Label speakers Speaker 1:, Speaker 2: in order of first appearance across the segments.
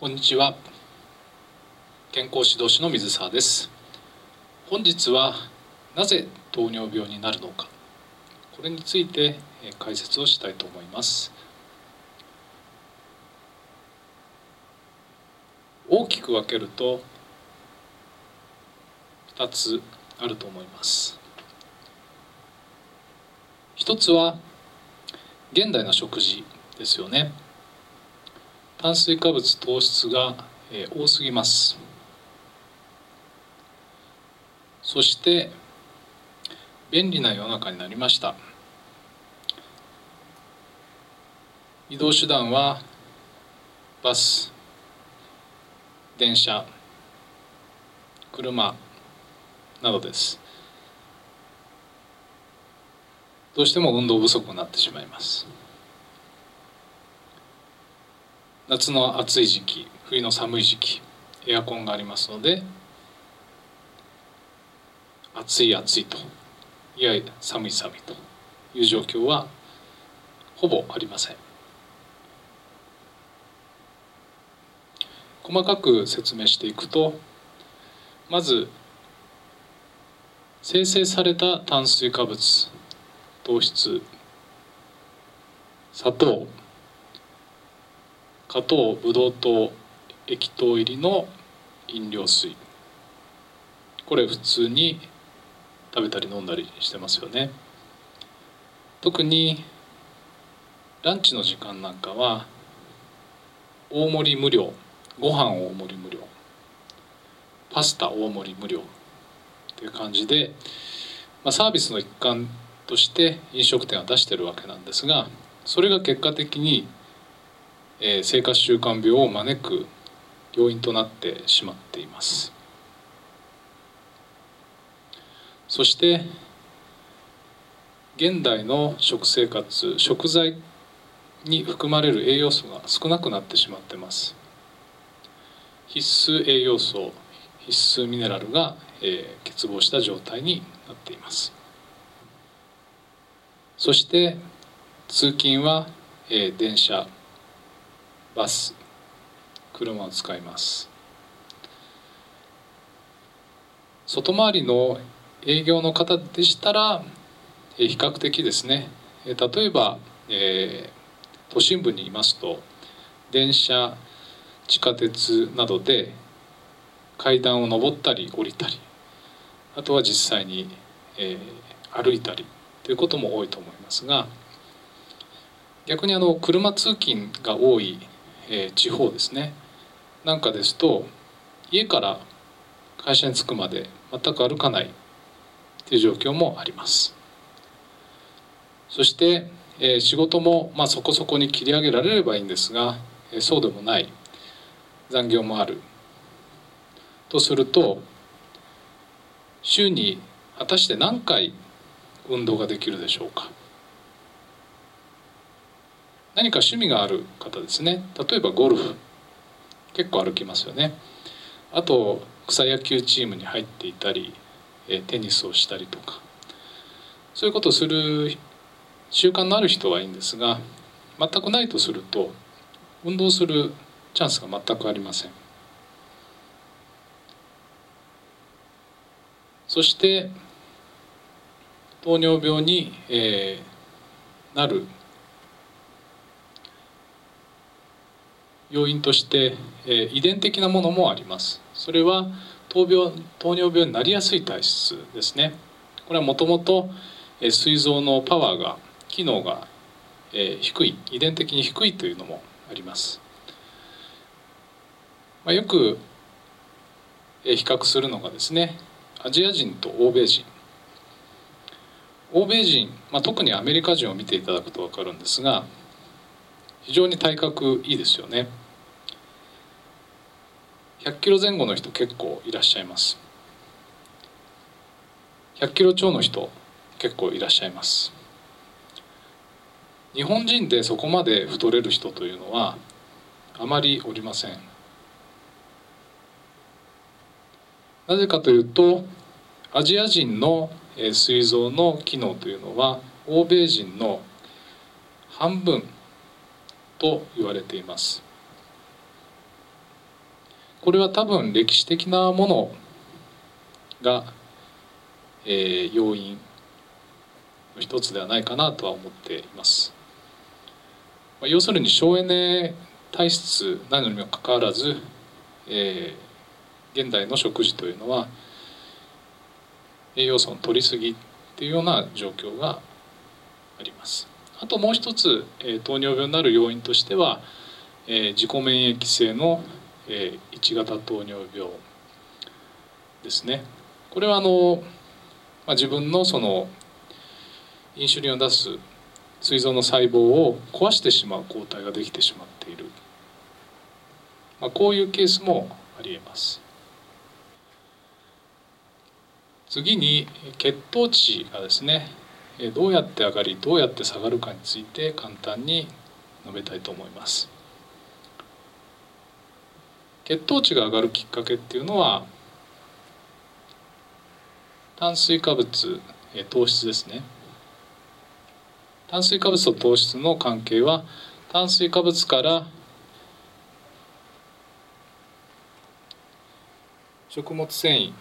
Speaker 1: こんにちは。健康指導士の水沢です。本日はなぜ糖尿病になるのか。これについて解説をしたいと思います。大きく分けると2つあると思います。一つは現代の食事ですよね。炭水化物糖質が多すぎます。そして便利な世の中になりました。移動手段はバス電車車などです。どうしても運動不足になってしまいます。夏の暑い時期冬の寒い時期エアコンがありますので暑い暑いといや寒い寒いという状況はほぼありません。細かく説明していくとまず生成された炭水化物糖質砂糖加糖ブドウ糖液糖入りの飲料水。これ普通に食べたり飲んだりしてますよね。特にランチの時間なんかは大盛り無料ご飯大盛り無料パスタ大盛り無料っていう感じで、まあ、サービスの一環として飲食店は出してるわけなんですがそれが結果的にえー、生活習慣病を招く要因となってしまっています。そして現代の食生活食材に含まれる栄養素が少なくなってしまってます。必須栄養素必須ミネラルが、えー、欠乏した状態になっています。そして通勤は、えー、電車バス車を使います。外回りの営業の方でしたら比較的ですね。例えば、えー、都心部にいますと電車地下鉄などで階段を上ったり降りたりあとは実際に、えー、歩いたりということも多いと思いますが逆にあの車通勤が多いえー、地方ですね。なんかですと家から会社に着くまで全く歩かないという状況もあります。そして、えー、仕事も、まあ、そこそこに切り上げられればいいんですが、えー、そうでもない残業もある。とすると週に果たして何回運動ができるでしょうか。何か趣味がある方ですね。例えばゴルフ。結構歩きますよね。あと草野球チームに入っていたりテニスをしたりとか。そういうことをする習慣のある人はいいんですが全くないとすると運動するチャンスが全くありません。そして糖尿病に、えー、なる要因として、え遺伝的なものもあります。それは糖病糖尿病になりやすい体質ですね。これはもともと膵臓のパワーが機能が、え低い遺伝的に低いというのもあります、まあ、よくえ比較するのがですねアジア人と欧米人。欧米人、まあ、特にアメリカ人を見ていただくと分かるんですが非常に体格いいですよね。100キロ前後の人結構いらっしゃいます。100キロ超の人結構いらっしゃいます。日本人でそこまで太れる人というのはあまりおりません。なぜかというとアジア人の膵臓の機能というのは欧米人の半分と言われています。これは多分歴史的なものが、えー、要因の一つではないかなとは思っています。まあ、要するに省エネ体質なのにもかかわらず、えー、現代の食事というのは栄養素の取りすぎっていうような状況があります。あともう一つ、えー、糖尿病になる要因としては、えー、自己免疫性の、えー、1型糖尿病ですね。これはあの、まあ、自分のそのインシュリンを出す膵臓の細胞を壊してしまう抗体ができてしまっている、まあ、こういうケースもありえます。次に血糖値がですねどうやって上がりどうやって下がるかについて簡単に述べたいと思います。血糖値が上がるきっかけっていうのは炭水化物糖質ですね。炭水化物と糖質の関係は炭水化物から食物繊維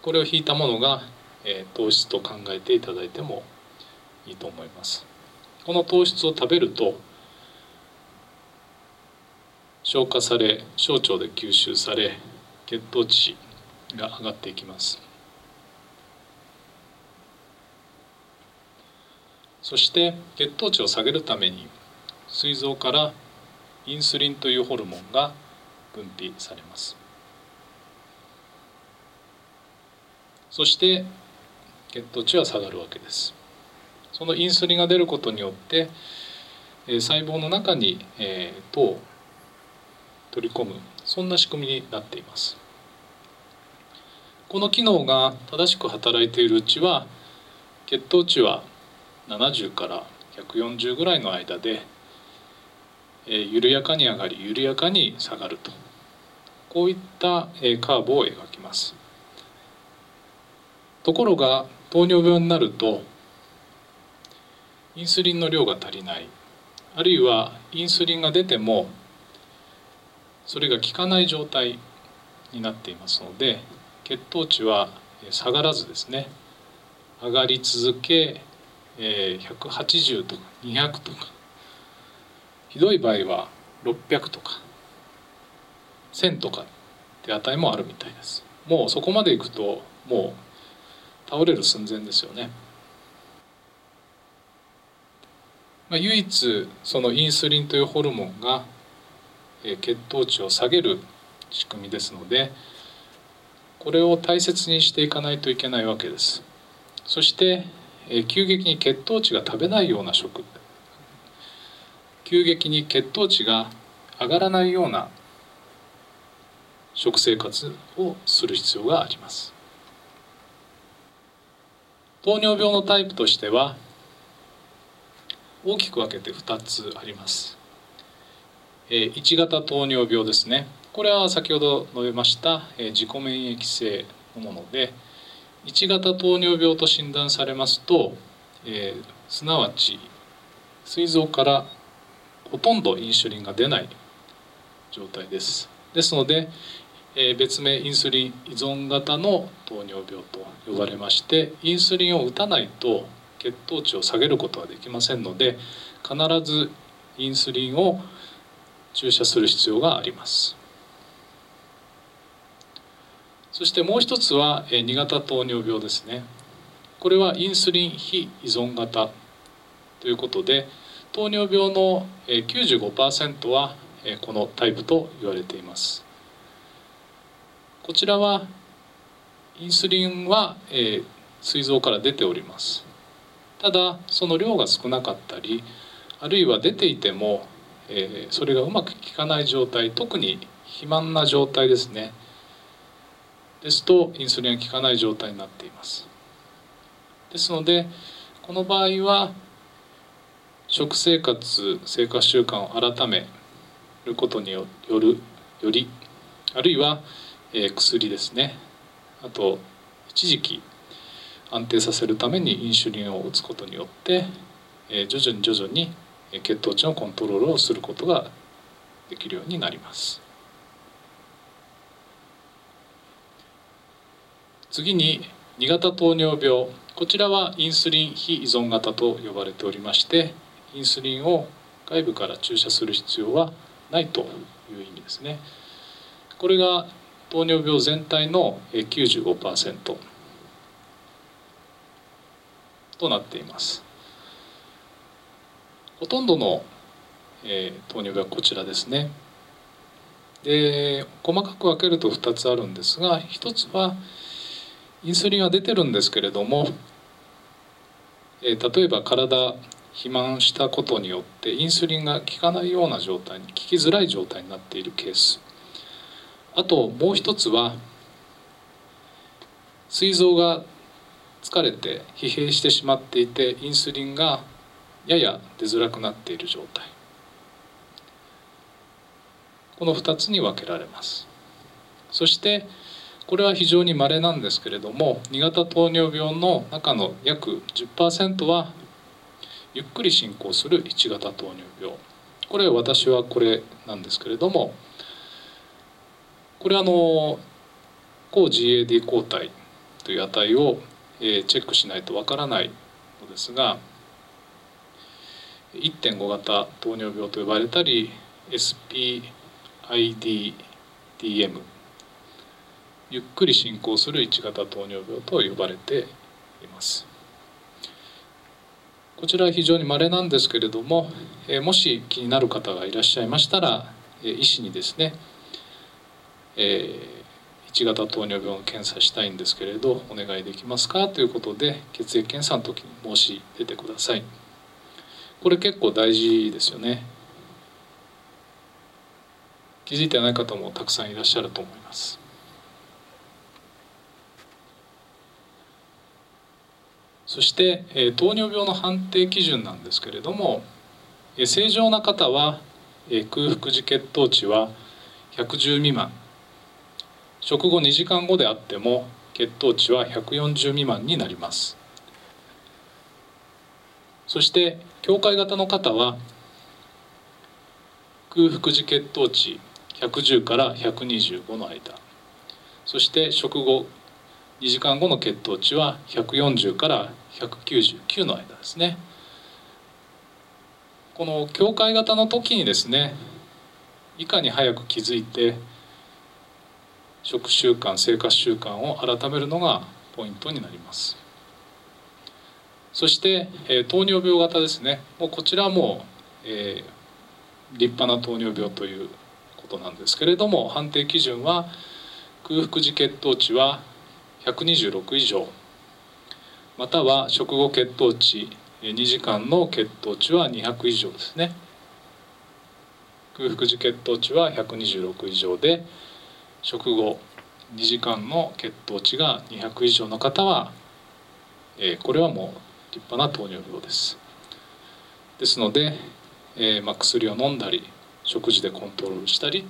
Speaker 1: これを引いたものが、え、糖質と考えていただいてもいいと思います。この糖質を食べると消化され小腸で吸収され血糖値が上がっていきます。そして血糖値を下げるために膵臓からインスリンというホルモンが分泌されます。そして血糖値は下がるわけです。そのインスリンが出ることによって細胞の中に糖取り込むそんな仕組みになっています。この機能が正しく働いているうちは血糖値は70から140ぐらいの間で、え緩やかに上がり緩やかに下がると。こういった、えカーブを描きます。ところが糖尿病になるとインスリンの量が足りないあるいはインスリンが出てもそれが効かない状態になっていますので血糖値は下がらずですね上がり続け、180とか200とかひどい場合は600とか1000とかって値もあるみたいです。もうそこまでいくともう倒れる寸前ですよね、まあ、唯一そのインスリンというホルモンが、血糖値を下げる仕組みですのでこれを大切にしていかないといけないわけです。そして急激に血糖値が食べないような食。急激に血糖値が上がらないような食生活をする必要があります。糖尿病のタイプとしては大きく分けて2つあります。1型糖尿病ですね。これは先ほど述べました自己免疫性のもので1型糖尿病と診断されますと、えー、すなわち膵臓からほとんどインシュリンが出ない状態です。ですので、えー、別名インスリン依存型の糖尿病と呼ばれましてインスリンを打たないと血糖値を下げることはできませんので必ずインスリンを注射する必要があります。そしてもう一つは2型糖尿病ですね。これはインスリン非依存型ということで糖尿病の95%はこのタイプと言われています。こちらはインスリンは膵臓から出ております。ただその量が少なかったりあるいは出ていてもえそれがうまく効かない状態特に肥満な状態ですね。ですとインスリンが効かない状態になっています。ですのでこの場合は食生活生活習慣を改めることによるよりあるいは、えー、薬ですね。あと一時期安定させるためにインシュリンを打つことによって、えー、徐々に徐々に血糖値のコントロールをすることができるようになります。次に2型糖尿病。こちらはインスリン非依存型と呼ばれておりましてインスリンを外部から注射する必要はないという意味ですね。これが糖尿病全体の95%となっています。ほとんどの、えー、糖尿病はこちらですね。で細かく分けると2つあるんですが1つはインスリンは出てるんですけれども、えー、例えば体肥満したことによってインスリンが効かないような状態に効きづらい状態になっているケース。あともう一つは膵臓が疲れて疲弊してしまっていてインスリンがやや出づらくなっている状態。この2つに分けられます。そしてこれは非常に稀なんですけれども2型糖尿病の中の約10%はゆっくり進行する1型糖尿病。これ私はこれなんですけれどもこれあの抗 GAD 抗体という値をチェックしないとわからないのですが1.5型糖尿病と呼ばれたり SPIDDM ゆっくり進行する1型糖尿病と呼ばれていますこちらは非常に稀なんですけれどももし気になる方がいらっしゃいましたら医師にですね1型糖尿病の検査したいんですけれどお願いできますか？ということで血液検査の時に申し出てください。これ結構大事ですよね。気づいてない方もたくさんいらっしゃると思います。そして、糖尿病の判定基準なんですけれども、正常な方は、空腹時血糖値は110未満。食後2時間後であっても血糖値は140未満になります。そして境界型の方は空腹時血糖値110から125の間。そして食後2時間後の血糖値は140から199の間ですね。この境界型の時にですねいかに早く気づいて食習慣生活習慣を改めるのがポイントになります。そして、えー、糖尿病型ですね。もうこちらも、えー、立派な糖尿病ということなんですけれども判定基準は空腹時血糖値は126以上。または食後血糖値2時間の血糖値は200以上ですね。空腹時血糖値は126以上で食後2時間の血糖値が200以上の方は、えー、これはもう立派な糖尿病です。ですので、えー、まあ、薬を飲んだり食事でコントロールしたり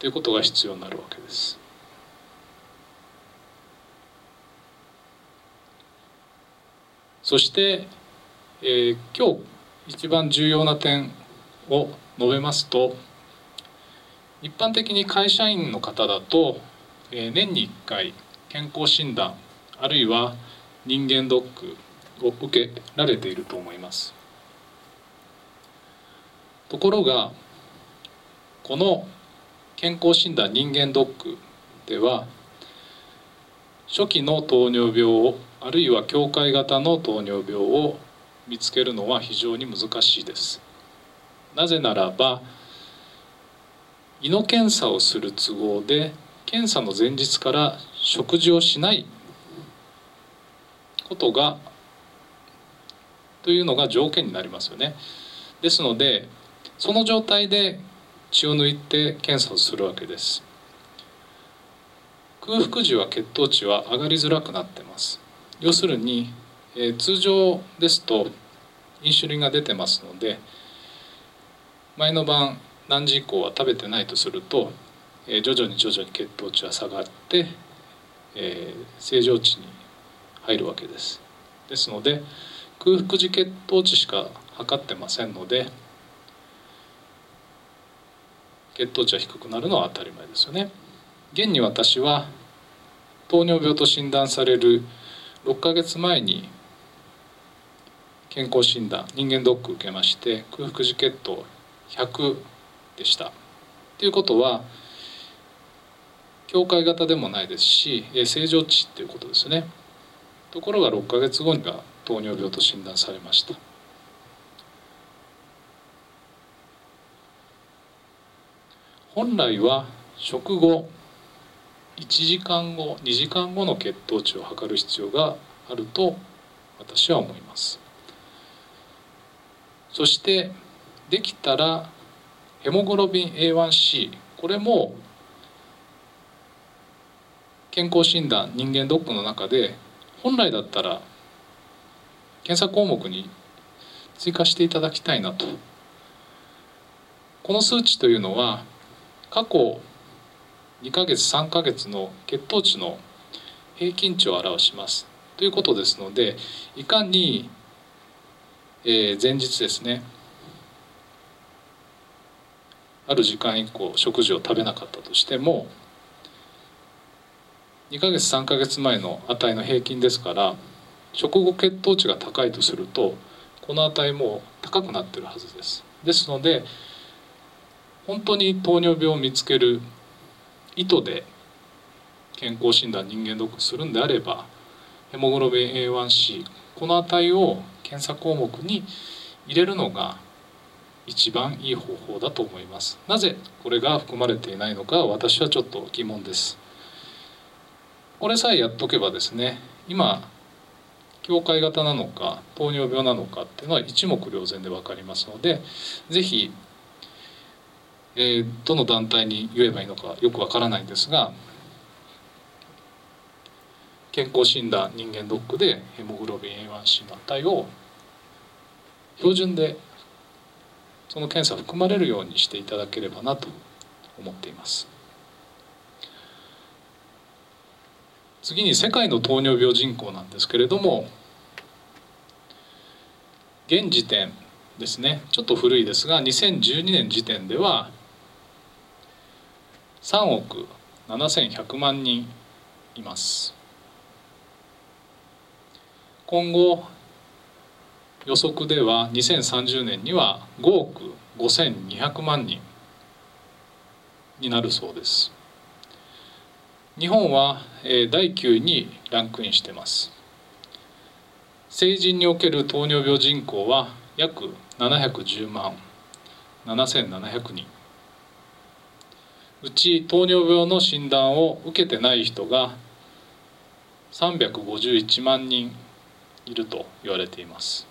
Speaker 1: ということが必要になるわけです。そして、えー、今日一番重要な点を述べますと一般的に会社員の方だと、えー、年に1回健康診断あるいは人間ドックを受けられていると思います。ところがこの健康診断人間ドックでは初期の糖尿病をあるいは境界型の糖尿病を見つけるのは非常に難しいです。なぜならば胃の検査をする都合で検査の前日から食事をしないことがというのが条件になりますよね。ですのでその状態で血を抜いて検査をするわけです。空腹時は血糖値は上がりづらくなってます。要するに、えー、通常ですとインシュリンが出てますので前の晩何時以降は食べてないとすると、えー、徐々に徐々に血糖値は下がって、えー、正常値に入るわけです。ですので空腹時血糖値しか測ってませんので血糖値は低くなるのは当たり前ですよね。現に私は糖尿病と診断される6ヶ月前に健康診断人間ドック受けまして空腹時血糖100でした。ということは境界型でもないですし正常値っていうことですね。ところが6ヶ月後には糖尿病と診断されました。本来は食後1時間後2時間後の血糖値を測る必要があると私は思います。そしてできたらヘモグロビン A1C これも健康診断人間ドックの中で本来だったら検査項目に追加していただきたいなと。この数値というのは過去2ヶ月3ヶ月の血糖値の平均値を表します。ということですのでいかに、えー、前日ですねある時間以降食事を食べなかったとしても2ヶ月3ヶ月前の値の平均ですから食後血糖値が高いとするとこの値も高くなってるはずです。ですので本当に糖尿病を見つける意図で健康診断人間ドックするんであればヘモグロビン A1C この値を検査項目に入れるのが一番いい方法だと思います。なぜこれが含まれていないのか私はちょっと疑問です。これさえやっとけばですね今境界型なのか糖尿病なのかっていうのは一目瞭然で分かりますので是非、えー、どの団体に言えばいいのかよくわからないんですが健康診断人間ドックでヘモグロビン A1C の値を標準でその検査含まれるようにしていただければなと思っています。次に世界の糖尿病人口なんですけれども現時点ですねちょっと古いですが2012年時点では3億7100万人います。今後予測では2030年には5億5200万人になるそうです。日本は第9位にランクインしています。成人における糖尿病人口は約710万7700人。うち糖尿病の診断を受けてない人が351万人いると言われています。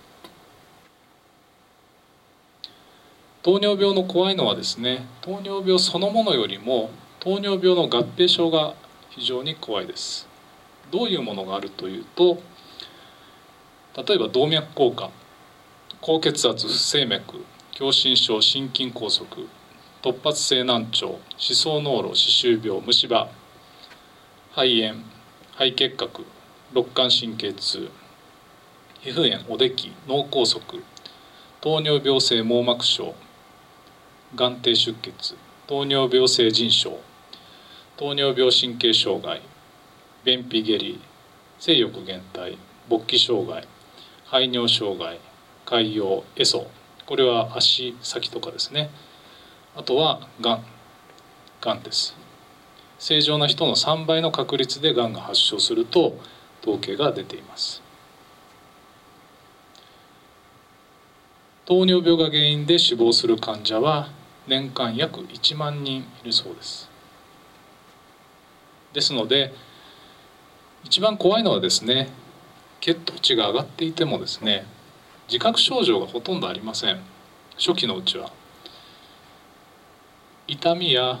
Speaker 1: 糖尿病の怖いのはですね糖尿病そのものよりも糖尿病の合併症が非常に怖いです。どういうものがあるというと例えば動脈硬化高血圧不整脈狭心症心筋梗塞突発性難聴歯槽膿漏歯周病虫歯肺炎肺結核肋間神経痛皮膚炎おでき脳梗塞糖尿病性網膜症眼底出血糖尿病性腎症糖尿病神経障害便秘下痢性欲減退勃起障害排尿障害潰瘍エソこれは足先とかですね。あとはがんがんです。正常な人の3倍の確率でがんが発症すると統計が出ています。糖尿病が原因で死亡する患者は年間約1万人いるそうです。ですので一番怖いのはですね血糖値が上がっていてもですね自覚症状がほとんどありません。初期のうちは。痛みや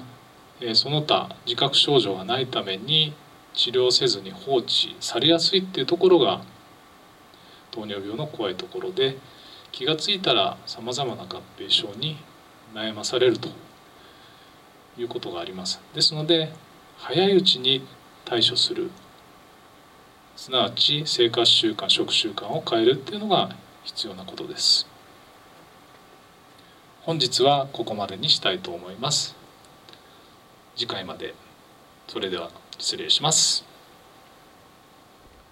Speaker 1: その他自覚症状がないために治療せずに放置されやすいっていうところが糖尿病の怖いところで気が付いたらさまざまな合併症に悩まされるということがあります。ですので早いうちに対処する。すなわち生活習慣食習慣を変えるっていうのが必要なことです。本日はここまでにしたいと思います。次回まで。それでは失礼します。